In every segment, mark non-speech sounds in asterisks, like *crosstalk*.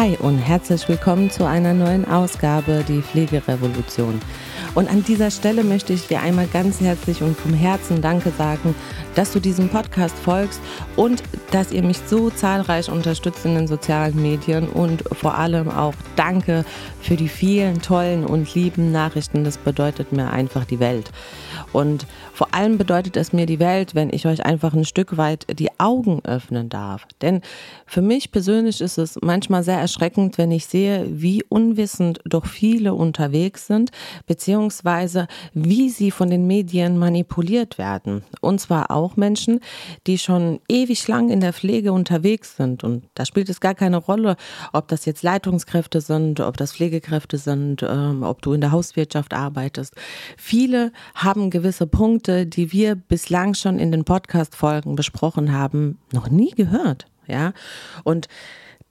Hi und herzlich willkommen zu einer neuen Ausgabe, die Pflegerevolution. Und an dieser Stelle möchte ich dir einmal ganz herzlich und vom Herzen Danke sagen, dass du diesem Podcast folgst und dass ihr mich so zahlreich unterstützt in den sozialen Medien und vor allem auch Danke für die vielen tollen und lieben Nachrichten. Das bedeutet mir einfach die Welt. Und vor allem bedeutet es mir die Welt, wenn ich euch einfach ein Stück weit die Augen öffnen darf. Denn für mich persönlich ist es manchmal sehr erschreckend, wenn ich sehe, wie unwissend doch viele unterwegs sind, beziehungsweise wie sie von den Medien manipuliert werden. Und zwar auch Menschen, die schon ewig lang in der Pflege unterwegs sind. Und da spielt es gar keine Rolle, ob das jetzt Leitungskräfte sind, ob das Pflegekräfte sind, ähm, ob du in der Hauswirtschaft arbeitest. Viele haben gewisse Punkte, die wir bislang schon in den Podcast-Folgen besprochen haben, noch nie gehört. Ja, und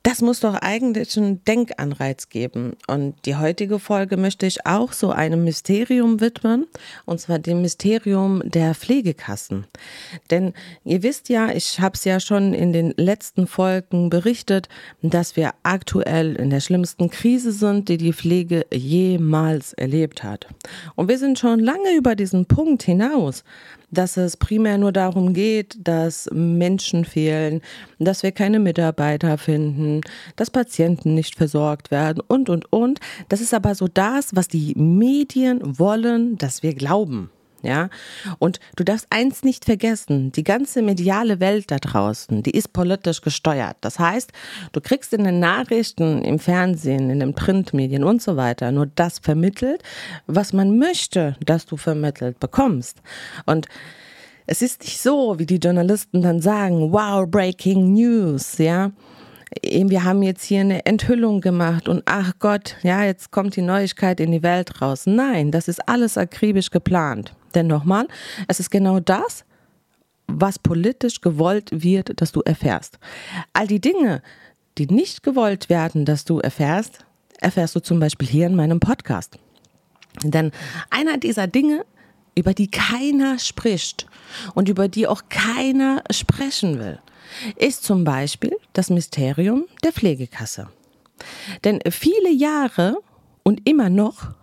das muss doch eigentlich einen Denkanreiz geben. Und die heutige Folge möchte ich auch so einem Mysterium widmen, und zwar dem Mysterium der Pflegekassen. Denn ihr wisst ja, ich habe es ja schon in den letzten Folgen berichtet, dass wir aktuell in der schlimmsten Krise sind, die die Pflege jemals erlebt hat. Und wir sind schon lange über diesen Punkt hinaus dass es primär nur darum geht, dass Menschen fehlen, dass wir keine Mitarbeiter finden, dass Patienten nicht versorgt werden und, und, und. Das ist aber so das, was die Medien wollen, dass wir glauben. Ja, und du darfst eins nicht vergessen, die ganze mediale Welt da draußen, die ist politisch gesteuert. Das heißt, du kriegst in den Nachrichten, im Fernsehen, in den Printmedien und so weiter nur das vermittelt, was man möchte, dass du vermittelt bekommst. Und es ist nicht so, wie die Journalisten dann sagen, wow, breaking news, ja wir haben jetzt hier eine Enthüllung gemacht und ach Gott, ja, jetzt kommt die Neuigkeit in die Welt raus. Nein, das ist alles akribisch geplant. Denn nochmal, es ist genau das, was politisch gewollt wird, dass du erfährst. All die Dinge, die nicht gewollt werden, dass du erfährst, erfährst du zum Beispiel hier in meinem Podcast. Denn einer dieser Dinge, über die keiner spricht und über die auch keiner sprechen will, ist zum Beispiel das Mysterium der Pflegekasse. Denn viele Jahre und immer noch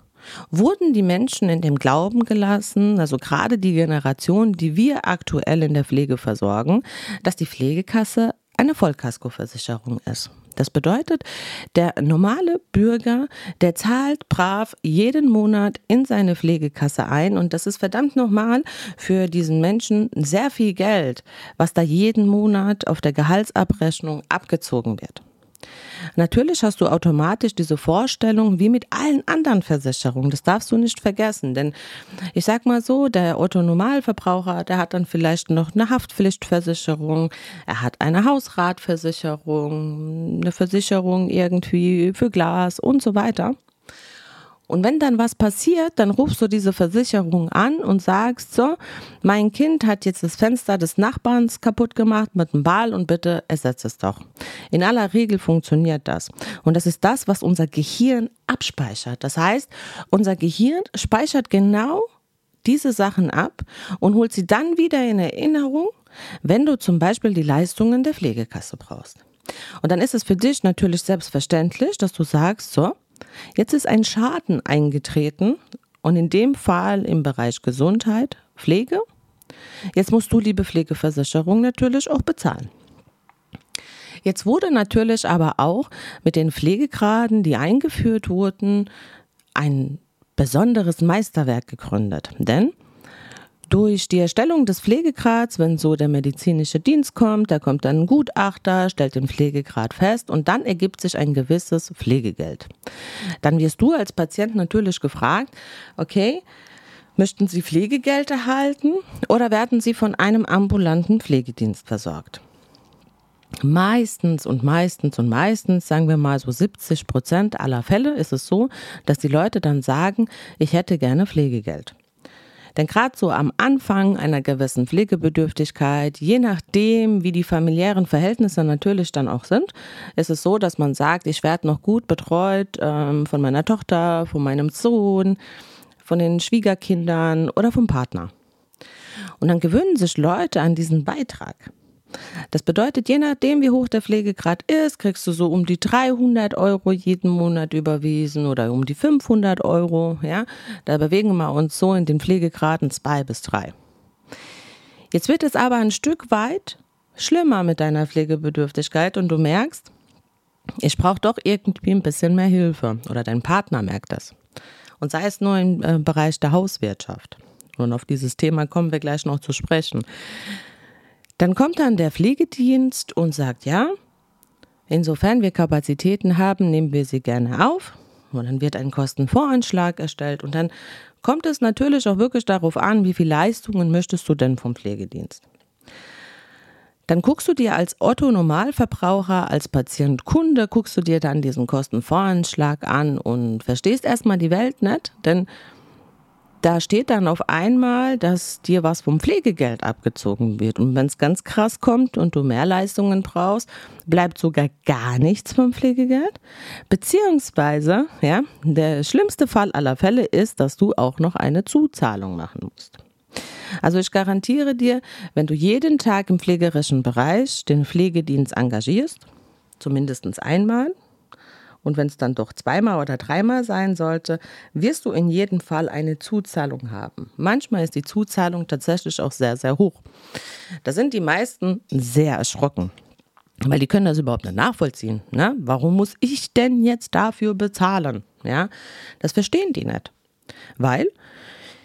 wurden die Menschen in dem Glauben gelassen, also gerade die Generation, die wir aktuell in der Pflege versorgen, dass die Pflegekasse eine Vollkaskoversicherung ist. Das bedeutet, der normale Bürger, der zahlt brav jeden Monat in seine Pflegekasse ein und das ist verdammt nochmal für diesen Menschen sehr viel Geld, was da jeden Monat auf der Gehaltsabrechnung abgezogen wird. Natürlich hast du automatisch diese Vorstellung wie mit allen anderen Versicherungen. Das darfst du nicht vergessen. Denn ich sag mal so, der Otto-Normalverbraucher, der hat dann vielleicht noch eine Haftpflichtversicherung, er hat eine Hausratversicherung, eine Versicherung irgendwie für Glas und so weiter. Und wenn dann was passiert, dann rufst du diese Versicherung an und sagst so, mein Kind hat jetzt das Fenster des Nachbarns kaputt gemacht mit einem Ball und bitte ersetze es doch. In aller Regel funktioniert das. Und das ist das, was unser Gehirn abspeichert. Das heißt, unser Gehirn speichert genau diese Sachen ab und holt sie dann wieder in Erinnerung, wenn du zum Beispiel die Leistungen der Pflegekasse brauchst. Und dann ist es für dich natürlich selbstverständlich, dass du sagst, so, Jetzt ist ein Schaden eingetreten und in dem Fall im Bereich Gesundheit, Pflege. Jetzt musst du, liebe Pflegeversicherung, natürlich auch bezahlen. Jetzt wurde natürlich aber auch mit den Pflegegraden, die eingeführt wurden, ein besonderes Meisterwerk gegründet. Denn durch die Erstellung des Pflegegrads, wenn so der medizinische Dienst kommt, da kommt dann ein Gutachter, stellt den Pflegegrad fest und dann ergibt sich ein gewisses Pflegegeld. Dann wirst du als Patient natürlich gefragt, okay, möchten Sie Pflegegeld erhalten oder werden Sie von einem ambulanten Pflegedienst versorgt? Meistens und meistens und meistens, sagen wir mal so 70 Prozent aller Fälle ist es so, dass die Leute dann sagen, ich hätte gerne Pflegegeld. Denn gerade so am Anfang einer gewissen Pflegebedürftigkeit, je nachdem, wie die familiären Verhältnisse natürlich dann auch sind, ist es so, dass man sagt, ich werde noch gut betreut ähm, von meiner Tochter, von meinem Sohn, von den Schwiegerkindern oder vom Partner. Und dann gewöhnen sich Leute an diesen Beitrag. Das bedeutet, je nachdem, wie hoch der Pflegegrad ist, kriegst du so um die 300 Euro jeden Monat überwiesen oder um die 500 Euro. Ja, da bewegen wir uns so in den Pflegegraden zwei bis drei. Jetzt wird es aber ein Stück weit schlimmer mit deiner Pflegebedürftigkeit und du merkst, ich brauche doch irgendwie ein bisschen mehr Hilfe oder dein Partner merkt das. Und sei es nur im äh, Bereich der Hauswirtschaft. Und auf dieses Thema kommen wir gleich noch zu sprechen. Dann kommt dann der Pflegedienst und sagt, ja, insofern wir Kapazitäten haben, nehmen wir sie gerne auf. Und dann wird ein Kostenvoranschlag erstellt und dann kommt es natürlich auch wirklich darauf an, wie viele Leistungen möchtest du denn vom Pflegedienst. Dann guckst du dir als Otto Normalverbraucher, als Patient Kunde, guckst du dir dann diesen Kostenvoranschlag an und verstehst erstmal die Welt nicht, denn da steht dann auf einmal, dass dir was vom Pflegegeld abgezogen wird. Und wenn es ganz krass kommt und du mehr Leistungen brauchst, bleibt sogar gar nichts vom Pflegegeld. Beziehungsweise, ja, der schlimmste Fall aller Fälle ist, dass du auch noch eine Zuzahlung machen musst. Also ich garantiere dir, wenn du jeden Tag im pflegerischen Bereich den Pflegedienst engagierst, zumindest einmal, und wenn es dann doch zweimal oder dreimal sein sollte, wirst du in jedem Fall eine Zuzahlung haben. Manchmal ist die Zuzahlung tatsächlich auch sehr, sehr hoch. Da sind die meisten sehr erschrocken. Weil die können das überhaupt nicht nachvollziehen. Ne? Warum muss ich denn jetzt dafür bezahlen? Ja, das verstehen die nicht. Weil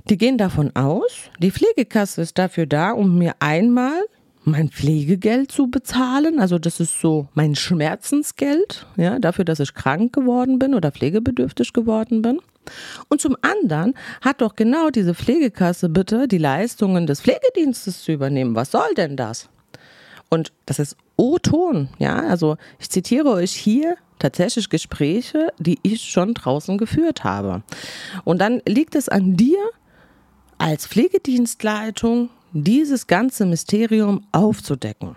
die gehen davon aus, die Pflegekasse ist dafür da, um mir einmal mein Pflegegeld zu bezahlen. Also das ist so mein Schmerzensgeld, ja, dafür, dass ich krank geworden bin oder pflegebedürftig geworden bin. Und zum anderen hat doch genau diese Pflegekasse bitte die Leistungen des Pflegedienstes zu übernehmen. Was soll denn das? Und das ist O-Ton, ja, also ich zitiere euch hier tatsächlich Gespräche, die ich schon draußen geführt habe. Und dann liegt es an dir, als Pflegedienstleitung dieses ganze Mysterium aufzudecken.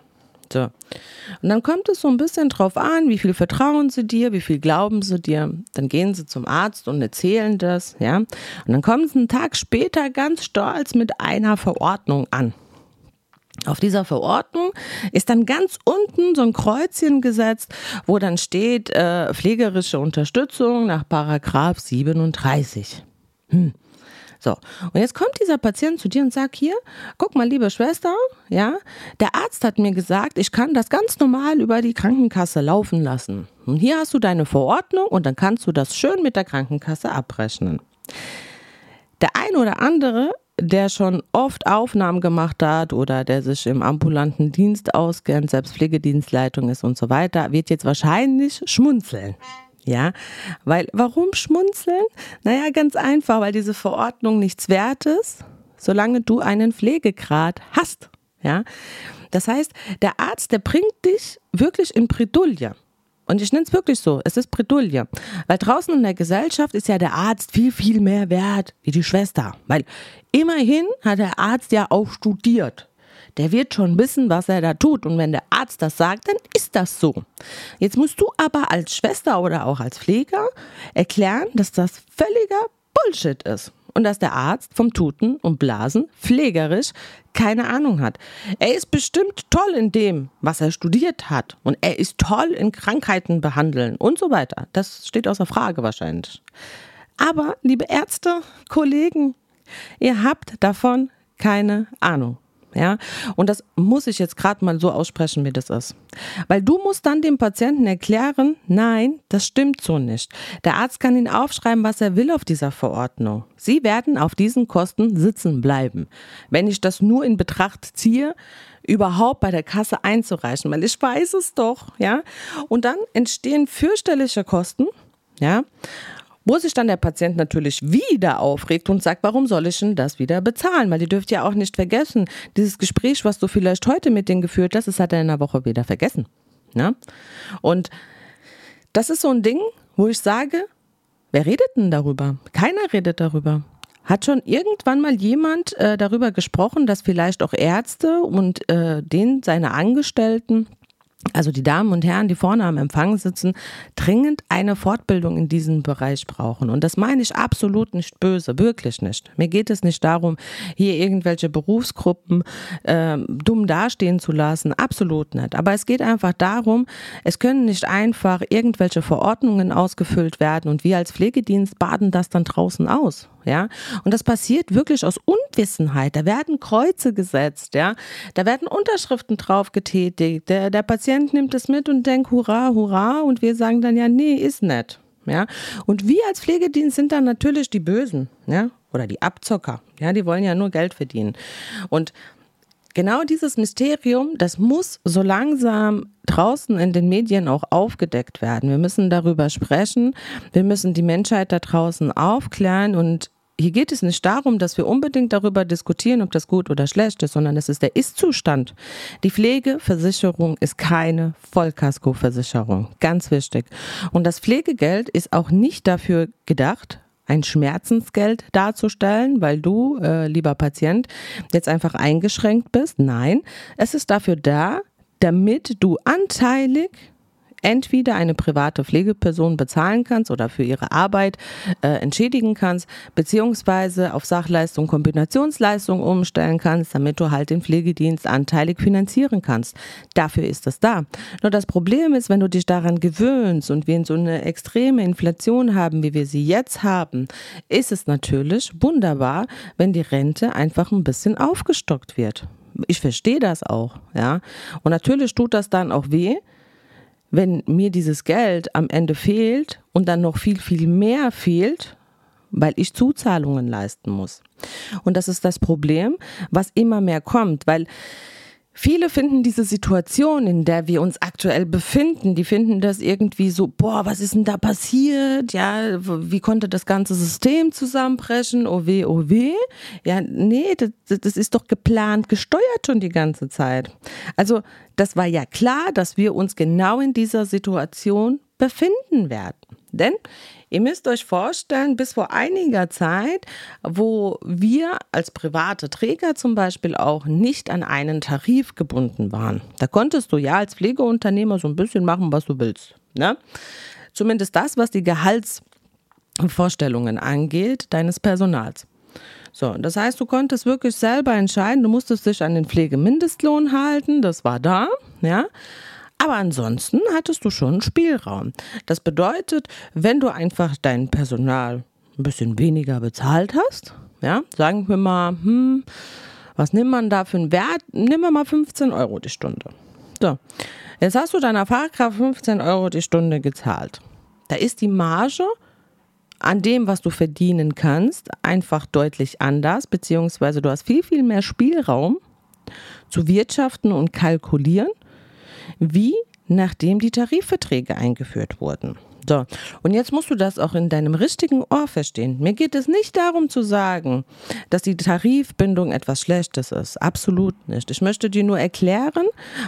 So. Und dann kommt es so ein bisschen drauf an, wie viel vertrauen sie dir, wie viel glauben sie dir. Dann gehen sie zum Arzt und erzählen das, ja. Und dann kommen sie einen Tag später ganz stolz mit einer Verordnung an. Auf dieser Verordnung ist dann ganz unten so ein Kreuzchen gesetzt, wo dann steht äh, pflegerische Unterstützung nach Paragraph 37. Hm. So, und jetzt kommt dieser Patient zu dir und sagt hier, guck mal, liebe Schwester, ja, der Arzt hat mir gesagt, ich kann das ganz normal über die Krankenkasse laufen lassen. Und hier hast du deine Verordnung und dann kannst du das schön mit der Krankenkasse abrechnen. Der ein oder andere, der schon oft Aufnahmen gemacht hat oder der sich im ambulanten Dienst auskennt, selbst Pflegedienstleitung ist und so weiter, wird jetzt wahrscheinlich schmunzeln. Ja, weil warum schmunzeln? Naja, ganz einfach, weil diese Verordnung nichts wert ist, solange du einen Pflegegrad hast. Ja, das heißt, der Arzt, der bringt dich wirklich in Bredouille. Und ich nenne es wirklich so, es ist Bredouille. Weil draußen in der Gesellschaft ist ja der Arzt viel, viel mehr wert wie die Schwester. Weil immerhin hat der Arzt ja auch studiert der wird schon wissen, was er da tut. Und wenn der Arzt das sagt, dann ist das so. Jetzt musst du aber als Schwester oder auch als Pfleger erklären, dass das völliger Bullshit ist. Und dass der Arzt vom Tuten und Blasen pflegerisch keine Ahnung hat. Er ist bestimmt toll in dem, was er studiert hat. Und er ist toll in Krankheiten behandeln und so weiter. Das steht außer Frage wahrscheinlich. Aber, liebe Ärzte, Kollegen, ihr habt davon keine Ahnung. Ja, und das muss ich jetzt gerade mal so aussprechen, wie das ist. Weil du musst dann dem Patienten erklären, nein, das stimmt so nicht. Der Arzt kann ihn aufschreiben, was er will auf dieser Verordnung. Sie werden auf diesen Kosten sitzen bleiben. Wenn ich das nur in Betracht ziehe, überhaupt bei der Kasse einzureichen, weil ich weiß es doch, ja. Und dann entstehen fürchterliche Kosten, ja. Wo sich dann der Patient natürlich wieder aufregt und sagt, warum soll ich denn das wieder bezahlen? Weil ihr dürft ja auch nicht vergessen, dieses Gespräch, was du vielleicht heute mit denen geführt hast, das hat er in einer Woche wieder vergessen. Ne? Und das ist so ein Ding, wo ich sage, wer redet denn darüber? Keiner redet darüber. Hat schon irgendwann mal jemand äh, darüber gesprochen, dass vielleicht auch Ärzte und äh, denen seine Angestellten also die Damen und Herren, die vorne am Empfang sitzen, dringend eine Fortbildung in diesem Bereich brauchen. Und das meine ich absolut nicht böse, wirklich nicht. Mir geht es nicht darum, hier irgendwelche Berufsgruppen äh, dumm dastehen zu lassen, absolut nicht. Aber es geht einfach darum, es können nicht einfach irgendwelche Verordnungen ausgefüllt werden und wir als Pflegedienst baden das dann draußen aus. Ja, und das passiert wirklich aus Unwissenheit. Da werden Kreuze gesetzt, ja, da werden Unterschriften drauf getätigt. Der, der Patient nimmt es mit und denkt, hurra, hurra, und wir sagen dann ja, nee, ist nett. Ja, und wir als Pflegedienst sind dann natürlich die Bösen, ja, oder die Abzocker. Ja, die wollen ja nur Geld verdienen. Und genau dieses Mysterium, das muss so langsam draußen in den Medien auch aufgedeckt werden. Wir müssen darüber sprechen. Wir müssen die Menschheit da draußen aufklären und hier geht es nicht darum, dass wir unbedingt darüber diskutieren, ob das gut oder schlecht ist, sondern es ist der Ist-Zustand. Die Pflegeversicherung ist keine Vollkaskoversicherung. Ganz wichtig. Und das Pflegegeld ist auch nicht dafür gedacht, ein Schmerzensgeld darzustellen, weil du, äh, lieber Patient, jetzt einfach eingeschränkt bist. Nein, es ist dafür da, damit du anteilig entweder eine private Pflegeperson bezahlen kannst oder für ihre Arbeit äh, entschädigen kannst, beziehungsweise auf Sachleistung, Kombinationsleistung umstellen kannst, damit du halt den Pflegedienst anteilig finanzieren kannst. Dafür ist das da. Nur das Problem ist, wenn du dich daran gewöhnst und wir so eine extreme Inflation haben, wie wir sie jetzt haben, ist es natürlich wunderbar, wenn die Rente einfach ein bisschen aufgestockt wird. Ich verstehe das auch, ja. Und natürlich tut das dann auch weh, wenn mir dieses Geld am Ende fehlt und dann noch viel, viel mehr fehlt, weil ich Zuzahlungen leisten muss. Und das ist das Problem, was immer mehr kommt, weil Viele finden diese Situation, in der wir uns aktuell befinden, die finden das irgendwie so, boah, was ist denn da passiert? Ja, wie konnte das ganze System zusammenbrechen? Oh weh, oh weh. Ja, nee, das, das ist doch geplant, gesteuert schon die ganze Zeit. Also, das war ja klar, dass wir uns genau in dieser Situation befinden werden. Denn ihr müsst euch vorstellen, bis vor einiger Zeit, wo wir als private Träger zum Beispiel auch nicht an einen Tarif gebunden waren, da konntest du ja als Pflegeunternehmer so ein bisschen machen, was du willst. Ne? Zumindest das, was die Gehaltsvorstellungen angeht, deines Personals. So, das heißt, du konntest wirklich selber entscheiden, du musstest dich an den Pflegemindestlohn halten, das war da, ja. Aber ansonsten hattest du schon Spielraum. Das bedeutet, wenn du einfach dein Personal ein bisschen weniger bezahlt hast, ja, sagen wir mal, hm, was nimmt man da für einen Wert? Nimm mal 15 Euro die Stunde. So, jetzt hast du deiner Fahrkraft 15 Euro die Stunde gezahlt. Da ist die Marge an dem, was du verdienen kannst, einfach deutlich anders, beziehungsweise du hast viel, viel mehr Spielraum zu wirtschaften und kalkulieren wie nachdem die Tarifverträge eingeführt wurden. So, und jetzt musst du das auch in deinem richtigen Ohr verstehen. Mir geht es nicht darum zu sagen, dass die Tarifbindung etwas Schlechtes ist. Absolut nicht. Ich möchte dir nur erklären,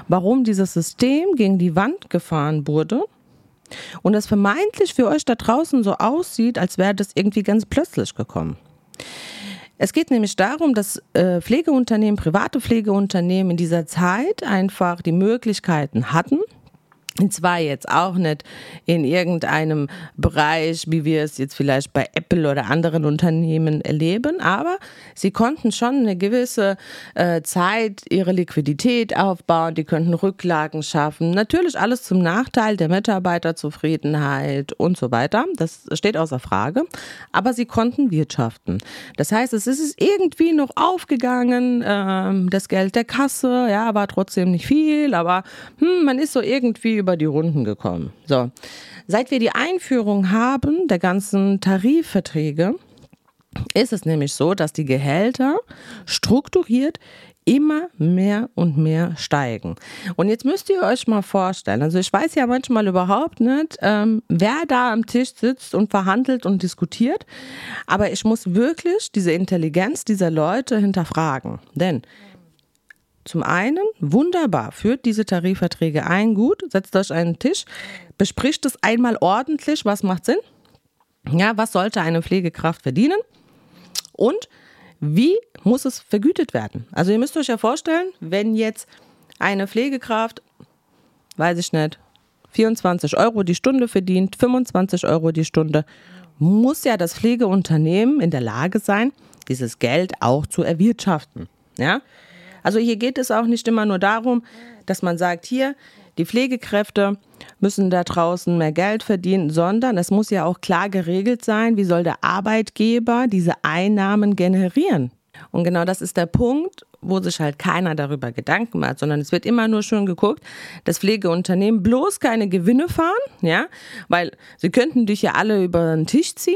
warum dieses System gegen die Wand gefahren wurde und es vermeintlich für euch da draußen so aussieht, als wäre das irgendwie ganz plötzlich gekommen. Es geht nämlich darum, dass äh, Pflegeunternehmen, private Pflegeunternehmen in dieser Zeit einfach die Möglichkeiten hatten, und zwar jetzt auch nicht in irgendeinem Bereich, wie wir es jetzt vielleicht bei Apple oder anderen Unternehmen erleben, aber sie konnten schon eine gewisse äh, Zeit ihre Liquidität aufbauen, die könnten Rücklagen schaffen. Natürlich alles zum Nachteil der Mitarbeiterzufriedenheit und so weiter. Das steht außer Frage. Aber sie konnten wirtschaften. Das heißt, es ist irgendwie noch aufgegangen, äh, das Geld der Kasse, ja, war trotzdem nicht viel, aber hm, man ist so irgendwie über die Runden gekommen. So, seit wir die Einführung haben der ganzen Tarifverträge, ist es nämlich so, dass die Gehälter strukturiert immer mehr und mehr steigen. Und jetzt müsst ihr euch mal vorstellen, also ich weiß ja manchmal überhaupt nicht, ähm, wer da am Tisch sitzt und verhandelt und diskutiert, aber ich muss wirklich diese Intelligenz dieser Leute hinterfragen. Denn zum einen, wunderbar, führt diese Tarifverträge ein, gut, setzt euch einen Tisch, bespricht es einmal ordentlich, was macht Sinn? Ja, was sollte eine Pflegekraft verdienen? Und wie muss es vergütet werden? Also ihr müsst euch ja vorstellen, wenn jetzt eine Pflegekraft weiß ich nicht, 24 Euro die Stunde verdient, 25 Euro die Stunde, muss ja das Pflegeunternehmen in der Lage sein, dieses Geld auch zu erwirtschaften. Ja? Also hier geht es auch nicht immer nur darum, dass man sagt, hier, die Pflegekräfte müssen da draußen mehr Geld verdienen, sondern es muss ja auch klar geregelt sein, wie soll der Arbeitgeber diese Einnahmen generieren. Und genau das ist der Punkt, wo sich halt keiner darüber Gedanken macht, sondern es wird immer nur schon geguckt, dass Pflegeunternehmen bloß keine Gewinne fahren, ja, weil sie könnten dich ja alle über den Tisch ziehen,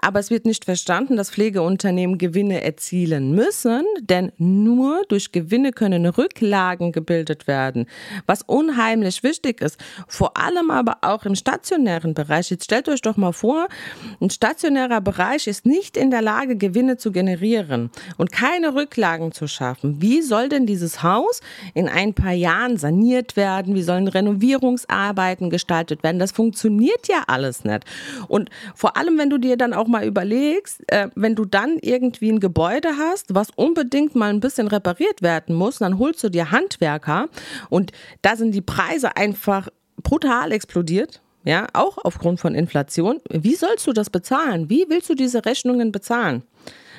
aber es wird nicht verstanden, dass Pflegeunternehmen Gewinne erzielen müssen, denn nur durch Gewinne können Rücklagen gebildet werden, was unheimlich wichtig ist, vor allem aber auch im stationären Bereich. Jetzt stellt euch doch mal vor, ein stationärer Bereich ist nicht in der Lage, Gewinne zu generieren und keine Rücklagen zu schaffen schaffen. Wie soll denn dieses Haus in ein paar Jahren saniert werden? Wie sollen Renovierungsarbeiten gestaltet werden? Das funktioniert ja alles nicht. Und vor allem, wenn du dir dann auch mal überlegst, äh, wenn du dann irgendwie ein Gebäude hast, was unbedingt mal ein bisschen repariert werden muss, dann holst du dir Handwerker und da sind die Preise einfach brutal explodiert. Ja, auch aufgrund von Inflation. Wie sollst du das bezahlen? Wie willst du diese Rechnungen bezahlen?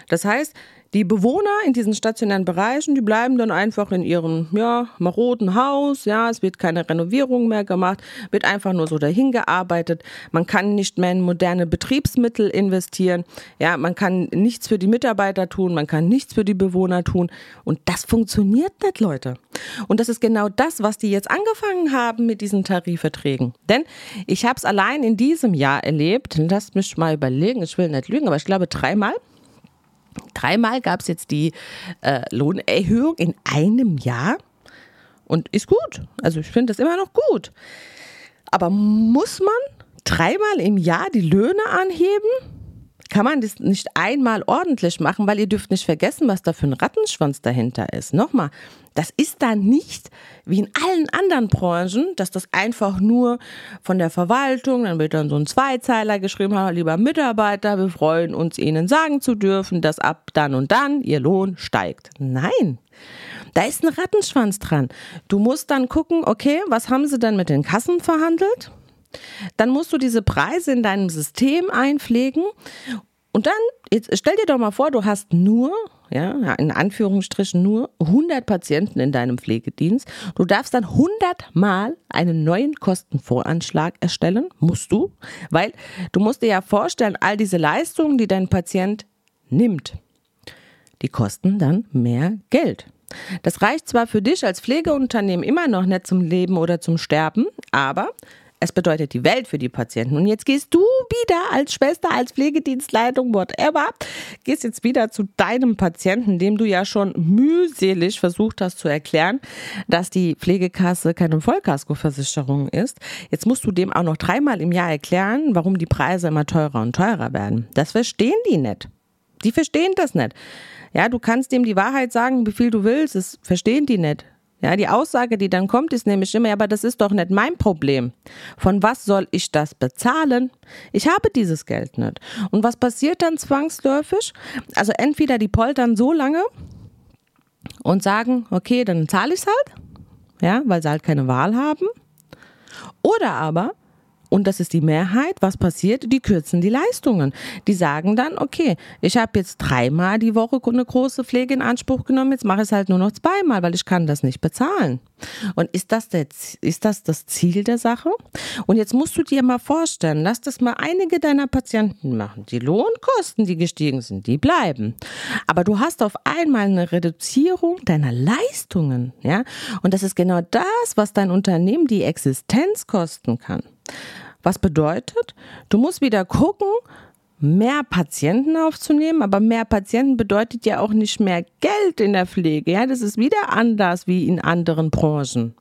Das heißt, die Bewohner in diesen stationären Bereichen, die bleiben dann einfach in ihrem ja, maroden Haus. Ja, es wird keine Renovierung mehr gemacht, wird einfach nur so dahin gearbeitet. Man kann nicht mehr in moderne Betriebsmittel investieren. Ja, man kann nichts für die Mitarbeiter tun, man kann nichts für die Bewohner tun. Und das funktioniert nicht, Leute. Und das ist genau das, was die jetzt angefangen haben mit diesen Tarifverträgen. Denn ich habe es allein in diesem Jahr erlebt. Lasst mich mal überlegen, ich will nicht lügen, aber ich glaube dreimal. Dreimal gab es jetzt die äh, Lohnerhöhung in einem Jahr und ist gut. Also ich finde das immer noch gut. Aber muss man dreimal im Jahr die Löhne anheben? Kann man das nicht einmal ordentlich machen, weil ihr dürft nicht vergessen, was da für ein Rattenschwanz dahinter ist. Nochmal, das ist da nicht wie in allen anderen Branchen, dass das einfach nur von der Verwaltung, dann wird dann so ein Zweizeiler geschrieben, lieber Mitarbeiter, wir freuen uns, Ihnen sagen zu dürfen, dass ab dann und dann Ihr Lohn steigt. Nein. Da ist ein Rattenschwanz dran. Du musst dann gucken, okay, was haben sie denn mit den Kassen verhandelt? Dann musst du diese Preise in deinem System einpflegen und dann, jetzt stell dir doch mal vor, du hast nur, ja, in Anführungsstrichen nur 100 Patienten in deinem Pflegedienst. Du darfst dann 100 Mal einen neuen Kostenvoranschlag erstellen, musst du, weil du musst dir ja vorstellen, all diese Leistungen, die dein Patient nimmt, die kosten dann mehr Geld. Das reicht zwar für dich als Pflegeunternehmen immer noch nicht zum Leben oder zum Sterben, aber es bedeutet die Welt für die Patienten. Und jetzt gehst du wieder als Schwester, als Pflegedienstleitung, whatever, gehst jetzt wieder zu deinem Patienten, dem du ja schon mühselig versucht hast zu erklären, dass die Pflegekasse keine Vollkaskoversicherung ist. Jetzt musst du dem auch noch dreimal im Jahr erklären, warum die Preise immer teurer und teurer werden. Das verstehen die nicht. Die verstehen das nicht. Ja, du kannst dem die Wahrheit sagen, wie viel du willst, das verstehen die nicht. Ja, die Aussage, die dann kommt, ist nämlich immer, aber das ist doch nicht mein Problem. Von was soll ich das bezahlen? Ich habe dieses Geld nicht. Und was passiert dann zwangsläufig? Also entweder die poltern so lange und sagen, okay, dann zahle ich es halt, ja, weil sie halt keine Wahl haben. Oder aber und das ist die Mehrheit, was passiert? Die kürzen die Leistungen. Die sagen dann, okay, ich habe jetzt dreimal die Woche eine große Pflege in Anspruch genommen, jetzt mache ich es halt nur noch zweimal, weil ich kann das nicht bezahlen. Und ist das, der, ist das das Ziel der Sache? Und jetzt musst du dir mal vorstellen, lass das mal einige deiner Patienten machen. Die Lohnkosten, die gestiegen sind, die bleiben. Aber du hast auf einmal eine Reduzierung deiner Leistungen, ja? Und das ist genau das, was dein Unternehmen die Existenz kosten kann. Was bedeutet, du musst wieder gucken, mehr Patienten aufzunehmen, aber mehr Patienten bedeutet ja auch nicht mehr Geld in der Pflege. Ja, das ist wieder anders wie in anderen Branchen.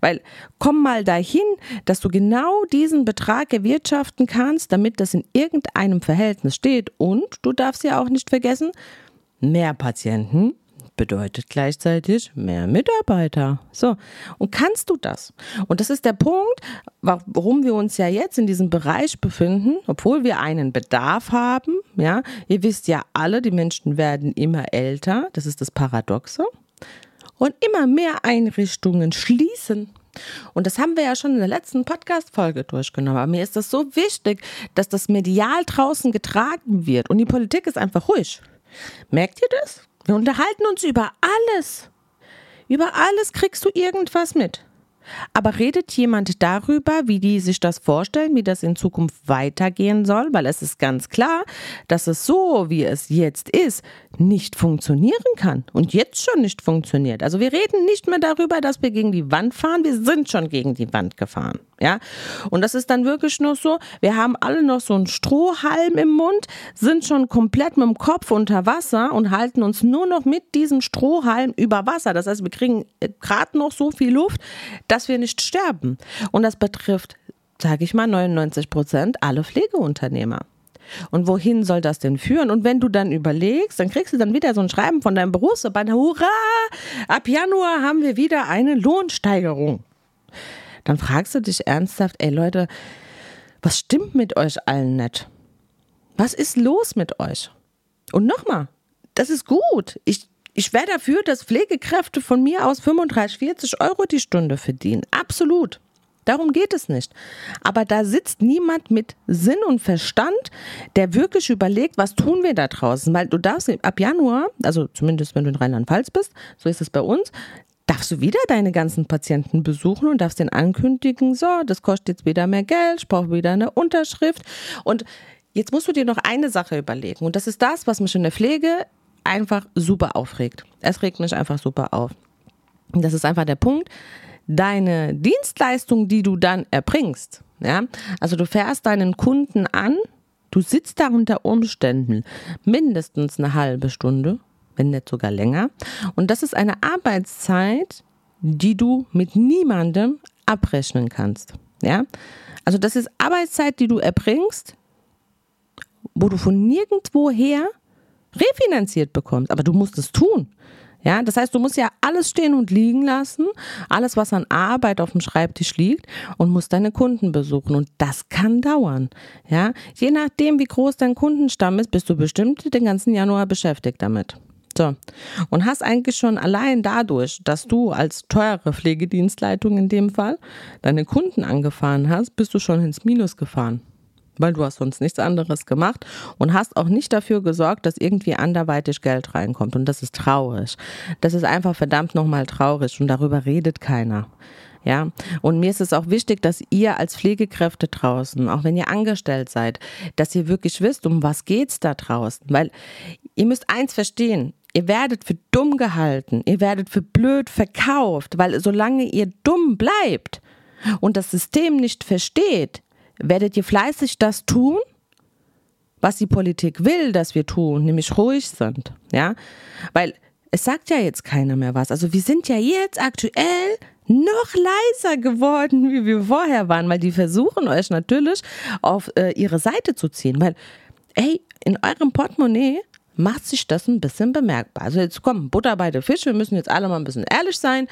Weil komm mal dahin, dass du genau diesen Betrag erwirtschaften kannst, damit das in irgendeinem Verhältnis steht. Und du darfst ja auch nicht vergessen, mehr Patienten bedeutet gleichzeitig mehr Mitarbeiter. So, und kannst du das? Und das ist der Punkt, warum wir uns ja jetzt in diesem Bereich befinden, obwohl wir einen Bedarf haben. Ja, ihr wisst ja alle, die Menschen werden immer älter. Das ist das Paradoxe. Und immer mehr Einrichtungen schließen. Und das haben wir ja schon in der letzten Podcast-Folge durchgenommen. Aber mir ist das so wichtig, dass das medial draußen getragen wird. Und die Politik ist einfach ruhig. Merkt ihr das? Wir unterhalten uns über alles. Über alles kriegst du irgendwas mit. Aber redet jemand darüber, wie die sich das vorstellen, wie das in Zukunft weitergehen soll? Weil es ist ganz klar, dass es so, wie es jetzt ist, nicht funktionieren kann und jetzt schon nicht funktioniert. Also wir reden nicht mehr darüber, dass wir gegen die Wand fahren, wir sind schon gegen die Wand gefahren. Ja? Und das ist dann wirklich nur so, wir haben alle noch so einen Strohhalm im Mund, sind schon komplett mit dem Kopf unter Wasser und halten uns nur noch mit diesem Strohhalm über Wasser. Das heißt, wir kriegen gerade noch so viel Luft, dass wir nicht sterben. Und das betrifft, sage ich mal, 99 Prozent alle Pflegeunternehmer. Und wohin soll das denn führen? Und wenn du dann überlegst, dann kriegst du dann wieder so ein Schreiben von deinem Berufsverband, hurra, ab Januar haben wir wieder eine Lohnsteigerung dann fragst du dich ernsthaft, ey Leute, was stimmt mit euch allen nicht? Was ist los mit euch? Und nochmal, das ist gut. Ich, ich wäre dafür, dass Pflegekräfte von mir aus 35, 40 Euro die Stunde verdienen. Absolut. Darum geht es nicht. Aber da sitzt niemand mit Sinn und Verstand, der wirklich überlegt, was tun wir da draußen. Weil du darfst ab Januar, also zumindest wenn du in Rheinland-Pfalz bist, so ist es bei uns, darfst du wieder deine ganzen Patienten besuchen und darfst den ankündigen, so, das kostet jetzt wieder mehr Geld, ich brauche wieder eine Unterschrift. Und jetzt musst du dir noch eine Sache überlegen. Und das ist das, was mich in der Pflege einfach super aufregt. Es regt mich einfach super auf. Und das ist einfach der Punkt, deine Dienstleistung, die du dann erbringst, ja, also du fährst deinen Kunden an, du sitzt da unter Umständen mindestens eine halbe Stunde wenn nicht sogar länger. Und das ist eine Arbeitszeit, die du mit niemandem abrechnen kannst. Ja? Also das ist Arbeitszeit, die du erbringst, wo du von nirgendwoher refinanziert bekommst. Aber du musst es tun. Ja, das heißt, du musst ja alles stehen und liegen lassen, alles, was an Arbeit auf dem Schreibtisch liegt und musst deine Kunden besuchen. Und das kann dauern. Ja, je nachdem, wie groß dein Kundenstamm ist, bist du bestimmt den ganzen Januar beschäftigt damit. So. Und hast eigentlich schon allein dadurch, dass du als teure Pflegedienstleitung in dem Fall deine Kunden angefahren hast, bist du schon ins Minus gefahren. Weil du hast sonst nichts anderes gemacht und hast auch nicht dafür gesorgt, dass irgendwie anderweitig Geld reinkommt. Und das ist traurig. Das ist einfach verdammt nochmal traurig und darüber redet keiner. Ja, und mir ist es auch wichtig, dass ihr als Pflegekräfte draußen, auch wenn ihr angestellt seid, dass ihr wirklich wisst, um was geht's da draußen, weil ihr müsst eins verstehen, Ihr werdet für dumm gehalten, ihr werdet für blöd verkauft, weil solange ihr dumm bleibt und das System nicht versteht, werdet ihr fleißig das tun, was die Politik will, dass wir tun, nämlich ruhig sind, ja? Weil es sagt ja jetzt keiner mehr was. Also wir sind ja jetzt aktuell noch leiser geworden, wie wir vorher waren, weil die versuchen euch natürlich auf äh, ihre Seite zu ziehen, weil ey, in eurem Portemonnaie macht sich das ein bisschen bemerkbar. Also jetzt kommt Butter bei der Fisch, wir müssen jetzt alle mal ein bisschen ehrlich sein.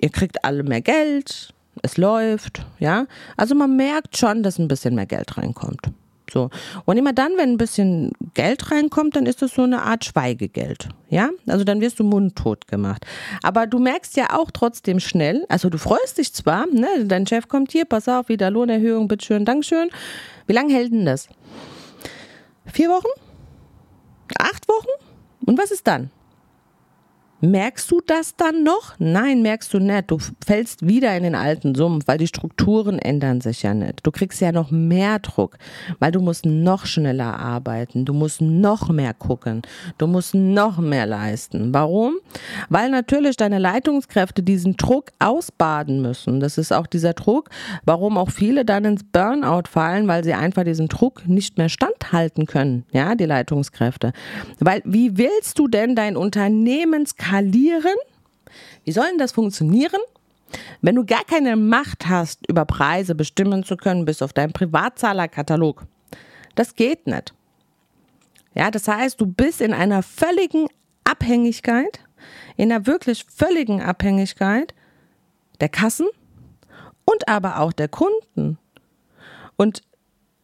Ihr kriegt alle mehr Geld, es läuft, ja. Also man merkt schon, dass ein bisschen mehr Geld reinkommt. So. Und immer dann, wenn ein bisschen Geld reinkommt, dann ist das so eine Art Schweigegeld. Ja? Also dann wirst du mundtot gemacht. Aber du merkst ja auch trotzdem schnell, also du freust dich zwar, ne? dein Chef kommt hier, pass auf, wieder Lohnerhöhung, bitteschön, Dankeschön. Wie lange hält denn das? Vier Wochen? Acht Wochen? Und was ist dann? Merkst du das dann noch? Nein, merkst du nicht. Du fällst wieder in den alten Sumpf, weil die Strukturen ändern sich ja nicht. Du kriegst ja noch mehr Druck, weil du musst noch schneller arbeiten. Du musst noch mehr gucken. Du musst noch mehr leisten. Warum? Weil natürlich deine Leitungskräfte diesen Druck ausbaden müssen. Das ist auch dieser Druck, warum auch viele dann ins Burnout fallen, weil sie einfach diesen Druck nicht mehr standhalten können. Ja, die Leitungskräfte. Weil wie willst du denn dein Unternehmenskapital skalieren? Wie soll denn das funktionieren? Wenn du gar keine Macht hast, über Preise bestimmen zu können, bis auf deinen Privatzahlerkatalog. Das geht nicht. Ja, das heißt, du bist in einer völligen Abhängigkeit, in einer wirklich völligen Abhängigkeit der Kassen und aber auch der Kunden. Und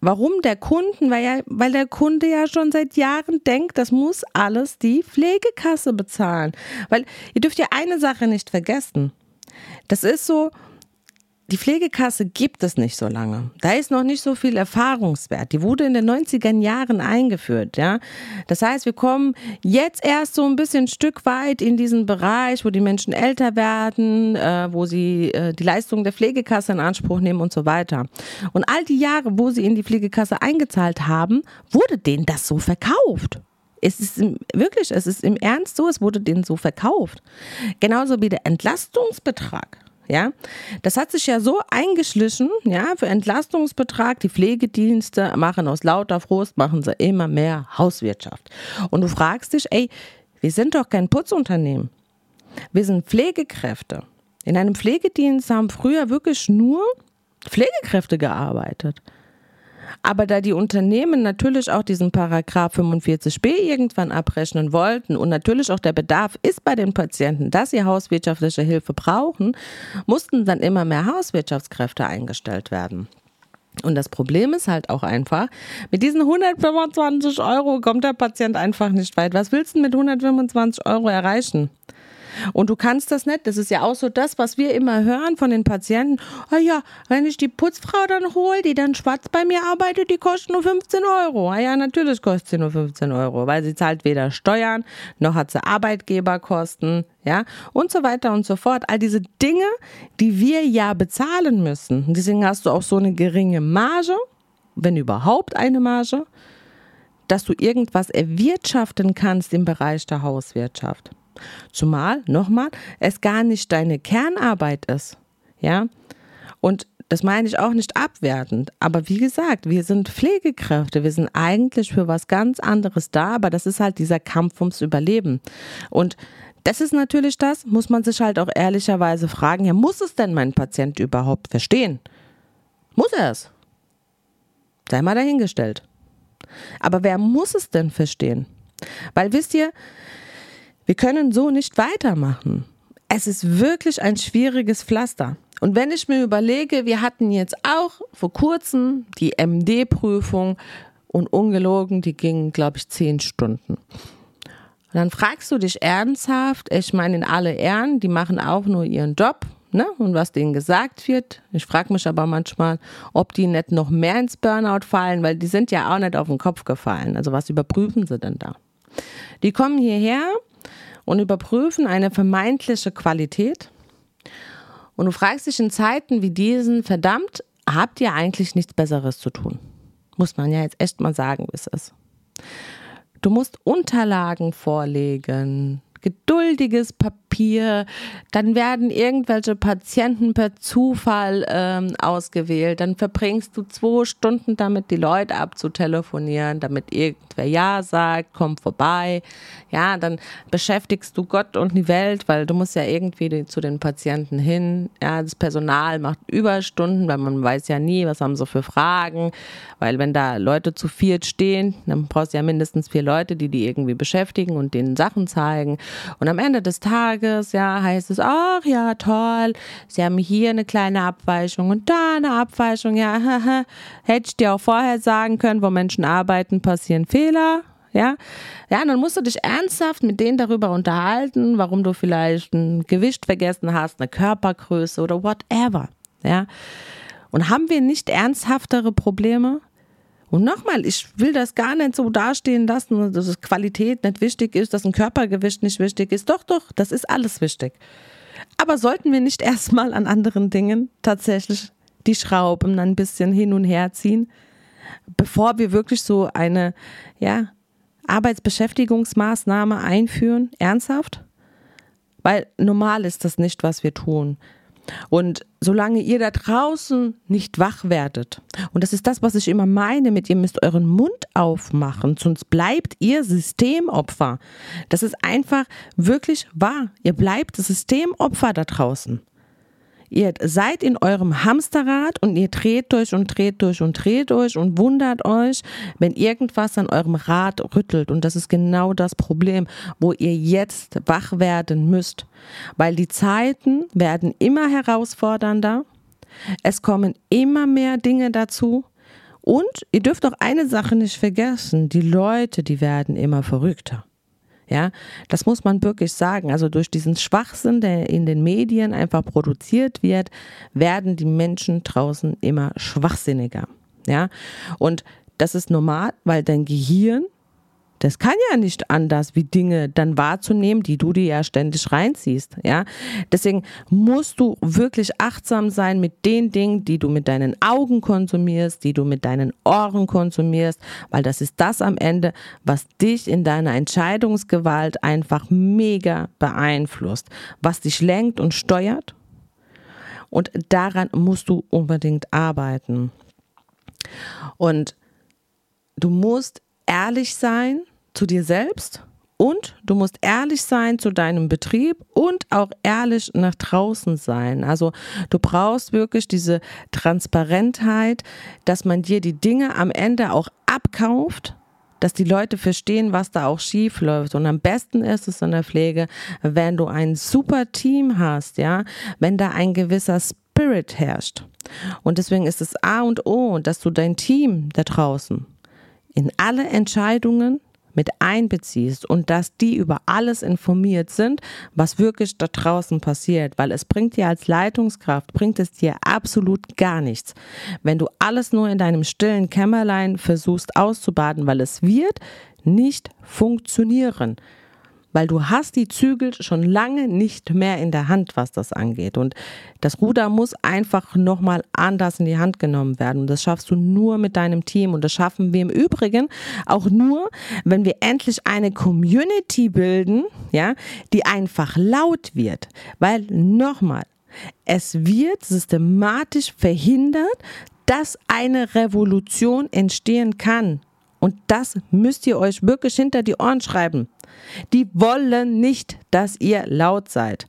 Warum der Kunden? Weil, ja, weil der Kunde ja schon seit Jahren denkt, das muss alles die Pflegekasse bezahlen. Weil ihr dürft ja eine Sache nicht vergessen. das ist so, die Pflegekasse gibt es nicht so lange. Da ist noch nicht so viel Erfahrungswert. Die wurde in den 90er Jahren eingeführt, ja. Das heißt, wir kommen jetzt erst so ein bisschen Stück weit in diesen Bereich, wo die Menschen älter werden, äh, wo sie äh, die Leistung der Pflegekasse in Anspruch nehmen und so weiter. Und all die Jahre, wo sie in die Pflegekasse eingezahlt haben, wurde denen das so verkauft. Es ist wirklich, es ist im Ernst so, es wurde denen so verkauft. Genauso wie der Entlastungsbetrag. Ja, das hat sich ja so eingeschlichen, ja, für Entlastungsbetrag, die Pflegedienste machen aus lauter Frust, machen sie immer mehr Hauswirtschaft. Und du fragst dich, ey, wir sind doch kein Putzunternehmen. Wir sind Pflegekräfte. In einem Pflegedienst haben früher wirklich nur Pflegekräfte gearbeitet. Aber da die Unternehmen natürlich auch diesen Paragraph 45b irgendwann abrechnen wollten und natürlich auch der Bedarf ist bei den Patienten, dass sie hauswirtschaftliche Hilfe brauchen, mussten dann immer mehr Hauswirtschaftskräfte eingestellt werden. Und das Problem ist halt auch einfach, mit diesen 125 Euro kommt der Patient einfach nicht weit. Was willst du mit 125 Euro erreichen? Und du kannst das nicht. Das ist ja auch so das, was wir immer hören von den Patienten. Ah ja, wenn ich die Putzfrau dann hole, die dann schwarz bei mir arbeitet, die kostet nur 15 Euro. Ah ja, natürlich kostet sie nur 15 Euro, weil sie zahlt weder Steuern, noch hat sie Arbeitgeberkosten, ja, und so weiter und so fort. All diese Dinge, die wir ja bezahlen müssen. Deswegen hast du auch so eine geringe Marge, wenn überhaupt eine Marge, dass du irgendwas erwirtschaften kannst im Bereich der Hauswirtschaft. Zumal, nochmal, es gar nicht deine Kernarbeit ist. Ja. Und das meine ich auch nicht abwertend. Aber wie gesagt, wir sind Pflegekräfte. Wir sind eigentlich für was ganz anderes da. Aber das ist halt dieser Kampf ums Überleben. Und das ist natürlich das, muss man sich halt auch ehrlicherweise fragen, ja, muss es denn mein Patient überhaupt verstehen? Muss er es? Sei mal dahingestellt. Aber wer muss es denn verstehen? Weil wisst ihr, wir können so nicht weitermachen. Es ist wirklich ein schwieriges Pflaster. Und wenn ich mir überlege, wir hatten jetzt auch vor kurzem die MD-Prüfung und ungelogen, die ging, glaube ich, zehn Stunden. Und dann fragst du dich ernsthaft, ich meine in alle Ehren, die machen auch nur ihren Job, ne? Und was denen gesagt wird. Ich frage mich aber manchmal, ob die nicht noch mehr ins Burnout fallen, weil die sind ja auch nicht auf den Kopf gefallen. Also was überprüfen sie denn da? Die kommen hierher und überprüfen eine vermeintliche Qualität. Und du fragst dich in Zeiten wie diesen, verdammt, habt ihr eigentlich nichts Besseres zu tun? Muss man ja jetzt echt mal sagen, wie es ist. Du musst Unterlagen vorlegen, geduldiges Papier, dann werden irgendwelche Patienten per Zufall ähm, ausgewählt, dann verbringst du zwei Stunden damit, die Leute abzutelefonieren, damit irgendwer Ja sagt, komm vorbei, ja, dann beschäftigst du Gott und die Welt, weil du musst ja irgendwie zu den Patienten hin, ja, das Personal macht Überstunden, weil man weiß ja nie, was haben sie für Fragen, weil wenn da Leute zu viert stehen, dann brauchst du ja mindestens vier Leute, die die irgendwie beschäftigen und denen Sachen zeigen und am Ende des Tages, ja, heißt es, ach ja, toll, Sie haben hier eine kleine Abweichung und da eine Abweichung, ja, *laughs* hätte ich dir auch vorher sagen können, wo Menschen arbeiten, passieren Fehler, ja, ja, dann musst du dich ernsthaft mit denen darüber unterhalten, warum du vielleicht ein Gewicht vergessen hast, eine Körpergröße oder whatever, ja. Und haben wir nicht ernsthaftere Probleme? Und nochmal, ich will das gar nicht so dastehen lassen, dass Qualität nicht wichtig ist, dass ein Körpergewicht nicht wichtig ist. Doch, doch, das ist alles wichtig. Aber sollten wir nicht *laughs* erstmal an anderen Dingen tatsächlich die Schrauben ein bisschen hin und her ziehen, bevor wir wirklich so eine, ja, Arbeitsbeschäftigungsmaßnahme einführen? Ernsthaft? Weil normal ist das nicht, was wir tun. Und solange ihr da draußen nicht wach werdet, und das ist das, was ich immer meine mit, ihr müsst euren Mund aufmachen, sonst bleibt ihr Systemopfer. Das ist einfach wirklich wahr. Ihr bleibt Systemopfer da draußen. Ihr seid in eurem Hamsterrad und ihr dreht durch und dreht durch und dreht durch und wundert euch, wenn irgendwas an eurem Rad rüttelt. Und das ist genau das Problem, wo ihr jetzt wach werden müsst. Weil die Zeiten werden immer herausfordernder. Es kommen immer mehr Dinge dazu. Und ihr dürft auch eine Sache nicht vergessen. Die Leute, die werden immer verrückter. Ja, das muss man wirklich sagen. Also durch diesen Schwachsinn, der in den Medien einfach produziert wird, werden die Menschen draußen immer schwachsinniger. Ja, und das ist normal, weil dein Gehirn das kann ja nicht anders, wie Dinge dann wahrzunehmen, die du dir ja ständig reinziehst, ja. Deswegen musst du wirklich achtsam sein mit den Dingen, die du mit deinen Augen konsumierst, die du mit deinen Ohren konsumierst, weil das ist das am Ende, was dich in deiner Entscheidungsgewalt einfach mega beeinflusst, was dich lenkt und steuert. Und daran musst du unbedingt arbeiten. Und du musst ehrlich sein zu dir selbst und du musst ehrlich sein zu deinem Betrieb und auch ehrlich nach draußen sein. Also du brauchst wirklich diese Transparentheit, dass man dir die Dinge am Ende auch abkauft, dass die Leute verstehen, was da auch schief läuft. Und am besten ist es in der Pflege, wenn du ein super Team hast, ja, wenn da ein gewisser Spirit herrscht. Und deswegen ist es A und O, dass du dein Team da draußen in alle Entscheidungen mit einbeziehst und dass die über alles informiert sind, was wirklich da draußen passiert, weil es bringt dir als Leitungskraft, bringt es dir absolut gar nichts, wenn du alles nur in deinem stillen Kämmerlein versuchst auszubaden, weil es wird nicht funktionieren weil du hast die Zügel schon lange nicht mehr in der Hand, was das angeht. Und das Ruder muss einfach nochmal anders in die Hand genommen werden. Und das schaffst du nur mit deinem Team. Und das schaffen wir im Übrigen auch nur, wenn wir endlich eine Community bilden, ja, die einfach laut wird. Weil nochmal, es wird systematisch verhindert, dass eine Revolution entstehen kann. Und das müsst ihr euch wirklich hinter die Ohren schreiben. Die wollen nicht, dass ihr laut seid.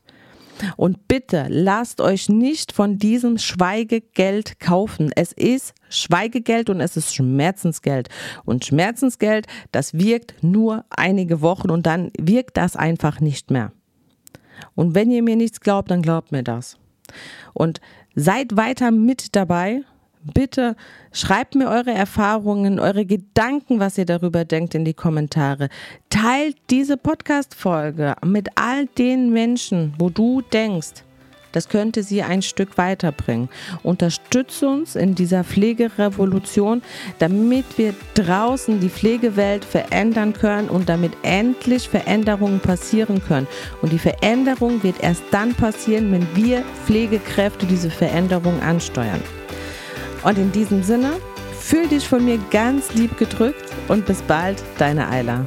Und bitte lasst euch nicht von diesem Schweigegeld kaufen. Es ist Schweigegeld und es ist Schmerzensgeld. Und Schmerzensgeld, das wirkt nur einige Wochen und dann wirkt das einfach nicht mehr. Und wenn ihr mir nichts glaubt, dann glaubt mir das. Und seid weiter mit dabei Bitte schreibt mir eure Erfahrungen, eure Gedanken, was ihr darüber denkt, in die Kommentare. Teilt diese Podcast-Folge mit all den Menschen, wo du denkst, das könnte sie ein Stück weiterbringen. Unterstütze uns in dieser Pflegerevolution, damit wir draußen die Pflegewelt verändern können und damit endlich Veränderungen passieren können. Und die Veränderung wird erst dann passieren, wenn wir Pflegekräfte diese Veränderung ansteuern. Und in diesem Sinne, fühl dich von mir ganz lieb gedrückt und bis bald, deine Eila.